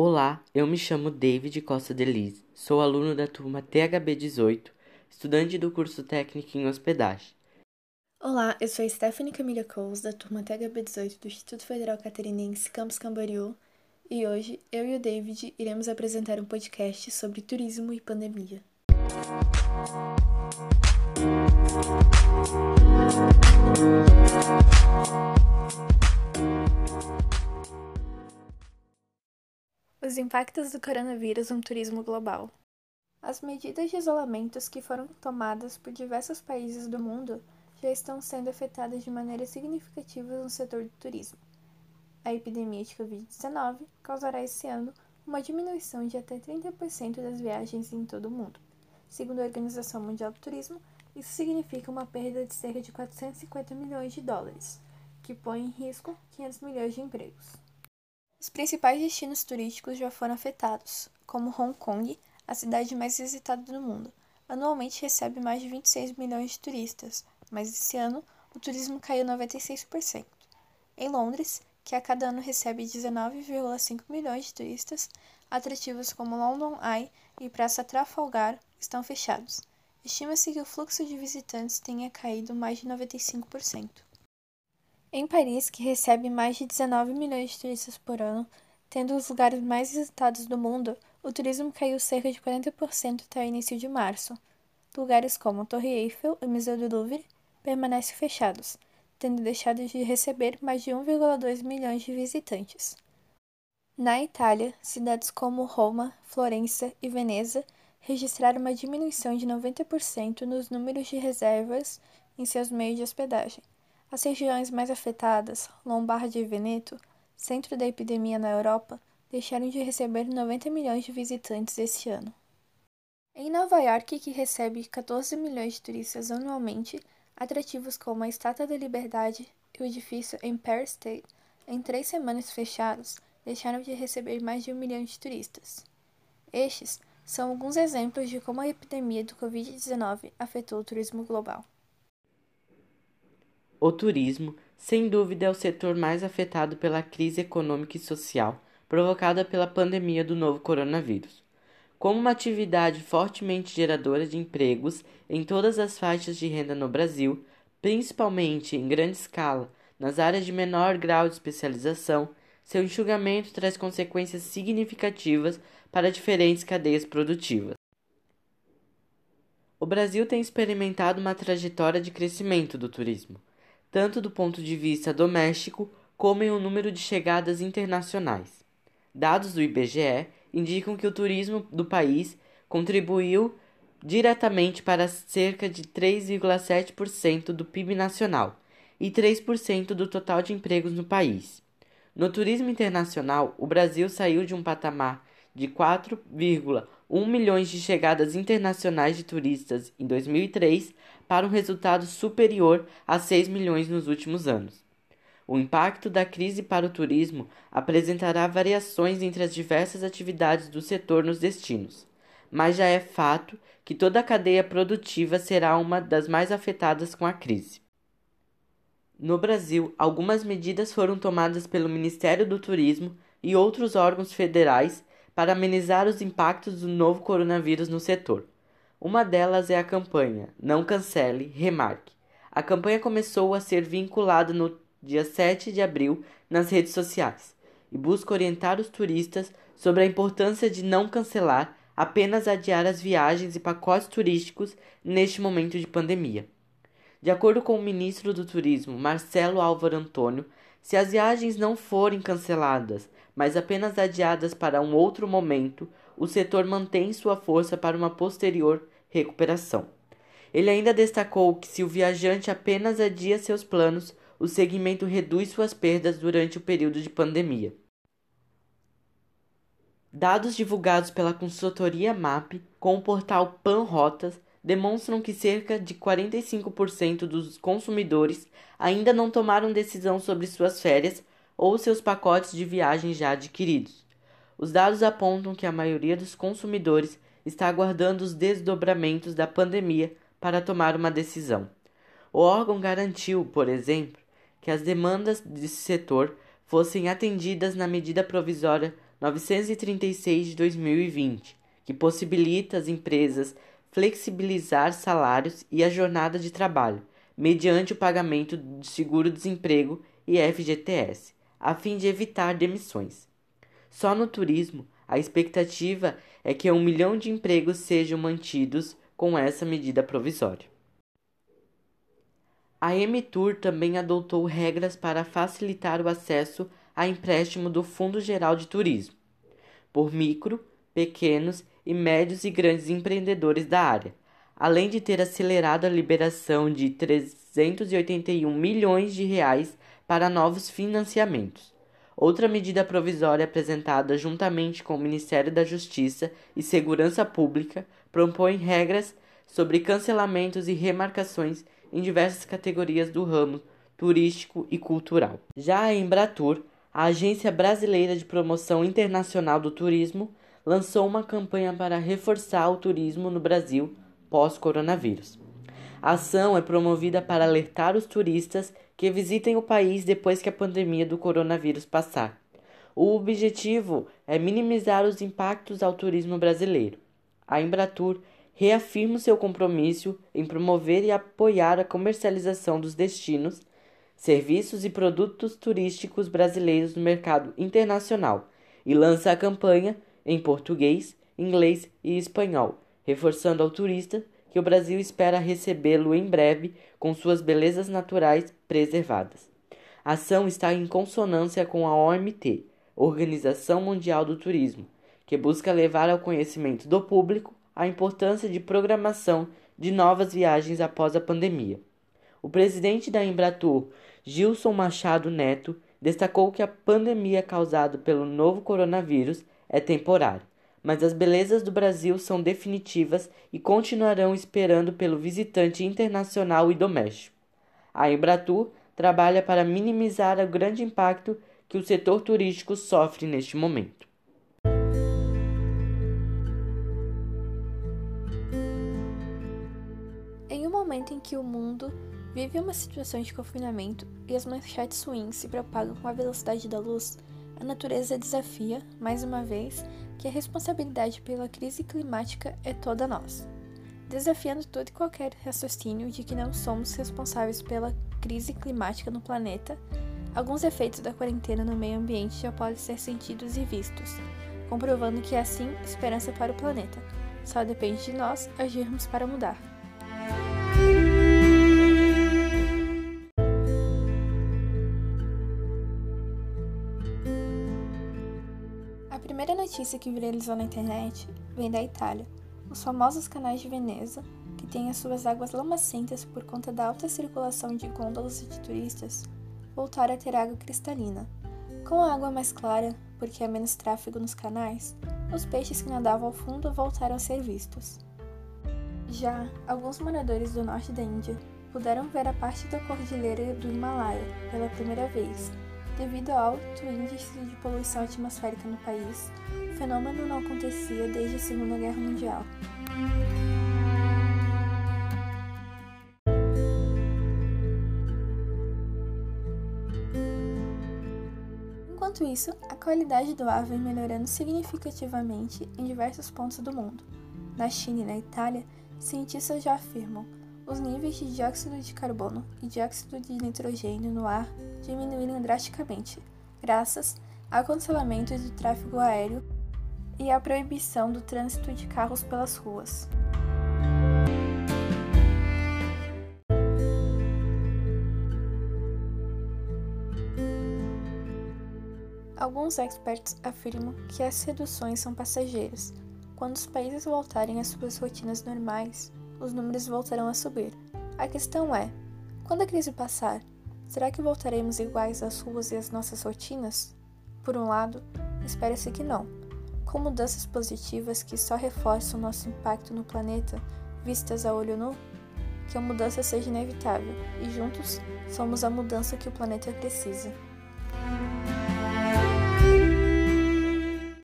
Olá, eu me chamo David Costa Delis, sou aluno da turma THB 18, estudante do curso técnico em hospedagem. Olá, eu sou Stephanie Camila Coles, da turma THB 18 do Instituto Federal Catarinense Campus Camboriú, e hoje eu e o David iremos apresentar um podcast sobre turismo e pandemia. Os impactos do coronavírus no turismo global. As medidas de isolamento que foram tomadas por diversos países do mundo já estão sendo afetadas de maneira significativa no setor do turismo. A epidemia de Covid-19 causará esse ano uma diminuição de até 30% das viagens em todo o mundo. Segundo a Organização Mundial do Turismo, isso significa uma perda de cerca de 450 milhões de dólares, que põe em risco 500 milhões de empregos. Os principais destinos turísticos já foram afetados, como Hong Kong, a cidade mais visitada do mundo. Anualmente recebe mais de 26 milhões de turistas, mas esse ano o turismo caiu 96%. Em Londres, que a cada ano recebe 19,5 milhões de turistas, atrativos como London Eye e Praça Trafalgar estão fechados. Estima-se que o fluxo de visitantes tenha caído mais de 95%. Em Paris, que recebe mais de 19 milhões de turistas por ano, tendo os lugares mais visitados do mundo, o turismo caiu cerca de 40% até o início de março. Lugares como Torre Eiffel e Museu do Louvre permanecem fechados, tendo deixado de receber mais de 1,2 milhões de visitantes. Na Itália, cidades como Roma, Florença e Veneza registraram uma diminuição de 90% nos números de reservas em seus meios de hospedagem. As regiões mais afetadas, Lombardia e Veneto, centro da epidemia na Europa, deixaram de receber 90 milhões de visitantes este ano. Em Nova York, que recebe 14 milhões de turistas anualmente, atrativos como a Estátua da Liberdade e o edifício Empire State, em três semanas fechados, deixaram de receber mais de um milhão de turistas. Estes são alguns exemplos de como a epidemia do Covid-19 afetou o turismo global. O turismo, sem dúvida, é o setor mais afetado pela crise econômica e social provocada pela pandemia do novo coronavírus. Como uma atividade fortemente geradora de empregos em todas as faixas de renda no Brasil, principalmente em grande escala nas áreas de menor grau de especialização, seu enxugamento traz consequências significativas para diferentes cadeias produtivas. O Brasil tem experimentado uma trajetória de crescimento do turismo tanto do ponto de vista doméstico como em o um número de chegadas internacionais. Dados do IBGE indicam que o turismo do país contribuiu diretamente para cerca de 3,7% do PIB nacional e 3% do total de empregos no país. No turismo internacional, o Brasil saiu de um patamar de 4,1 milhões de chegadas internacionais de turistas em 2003 para um resultado superior a 6 milhões nos últimos anos. O impacto da crise para o turismo apresentará variações entre as diversas atividades do setor nos destinos, mas já é fato que toda a cadeia produtiva será uma das mais afetadas com a crise. No Brasil, algumas medidas foram tomadas pelo Ministério do Turismo e outros órgãos federais para amenizar os impactos do novo coronavírus no setor. Uma delas é a campanha Não Cancele, Remarque. A campanha começou a ser vinculada no dia 7 de abril nas redes sociais e busca orientar os turistas sobre a importância de não cancelar, apenas adiar as viagens e pacotes turísticos neste momento de pandemia. De acordo com o ministro do Turismo, Marcelo Álvaro Antônio, se as viagens não forem canceladas, mas apenas adiadas para um outro momento, o setor mantém sua força para uma posterior recuperação. Ele ainda destacou que se o viajante apenas adia seus planos, o segmento reduz suas perdas durante o período de pandemia. Dados divulgados pela consultoria MAP com o portal PanRotas demonstram que cerca de 45% dos consumidores ainda não tomaram decisão sobre suas férias ou seus pacotes de viagem já adquiridos. Os dados apontam que a maioria dos consumidores está aguardando os desdobramentos da pandemia para tomar uma decisão. O órgão garantiu, por exemplo, que as demandas desse setor fossem atendidas na medida provisória 936 de 2020, que possibilita às empresas flexibilizar salários e a jornada de trabalho, mediante o pagamento de seguro-desemprego e FGTS, a fim de evitar demissões. Só no turismo, a expectativa é que um milhão de empregos sejam mantidos com essa medida provisória. A Emitur também adotou regras para facilitar o acesso a empréstimo do Fundo Geral de Turismo por micro, pequenos e médios e grandes empreendedores da área, além de ter acelerado a liberação de 381 milhões de reais para novos financiamentos. Outra medida provisória apresentada juntamente com o Ministério da Justiça e Segurança Pública propõe regras sobre cancelamentos e remarcações em diversas categorias do ramo turístico e cultural. Já a Embratur, a Agência Brasileira de Promoção Internacional do Turismo, lançou uma campanha para reforçar o turismo no Brasil pós-coronavírus. A ação é promovida para alertar os turistas que visitem o país depois que a pandemia do coronavírus passar. O objetivo é minimizar os impactos ao turismo brasileiro. A Embratur reafirma seu compromisso em promover e apoiar a comercialização dos destinos, serviços e produtos turísticos brasileiros no mercado internacional e lança a campanha em português, inglês e espanhol, reforçando ao turista que o Brasil espera recebê-lo em breve com suas belezas naturais preservadas. A ação está em consonância com a OMT, Organização Mundial do Turismo, que busca levar ao conhecimento do público a importância de programação de novas viagens após a pandemia. O presidente da Embratur, Gilson Machado Neto, destacou que a pandemia causada pelo novo coronavírus é temporária, mas as belezas do Brasil são definitivas e continuarão esperando pelo visitante internacional e doméstico. A Embratur trabalha para minimizar o grande impacto que o setor turístico sofre neste momento. momento em que o mundo vive uma situação de confinamento e as manchetes ruins se propagam com a velocidade da luz, a natureza desafia, mais uma vez, que a responsabilidade pela crise climática é toda nossa, desafiando todo e qualquer raciocínio de que não somos responsáveis pela crise climática no planeta. Alguns efeitos da quarentena no meio ambiente já podem ser sentidos e vistos, comprovando que é assim esperança para o planeta. Só depende de nós agirmos para mudar. Primeira notícia que viralizou na internet vem da Itália. Os famosos canais de Veneza, que têm as suas águas lamacentas por conta da alta circulação de gôndolas e de turistas, voltaram a ter água cristalina. Com a água mais clara, porque há menos tráfego nos canais, os peixes que nadavam ao fundo voltaram a ser vistos. Já alguns moradores do norte da Índia puderam ver a parte da cordilheira do Himalaia pela primeira vez Devido ao alto índice de poluição atmosférica no país, o fenômeno não acontecia desde a Segunda Guerra Mundial. Enquanto isso, a qualidade do ar vem melhorando significativamente em diversos pontos do mundo. Na China e na Itália, cientistas já afirmam os níveis de dióxido de carbono e dióxido de nitrogênio no ar diminuíram drasticamente, graças ao cancelamento do tráfego aéreo e à proibição do trânsito de carros pelas ruas. Alguns experts afirmam que as reduções são passageiras. Quando os países voltarem às suas rotinas normais, os números voltarão a subir. A questão é: quando a crise passar, será que voltaremos iguais às ruas e às nossas rotinas? Por um lado, espera-se que não, com mudanças positivas que só reforçam nosso impacto no planeta, vistas a olho nu, que a mudança seja inevitável e juntos somos a mudança que o planeta precisa.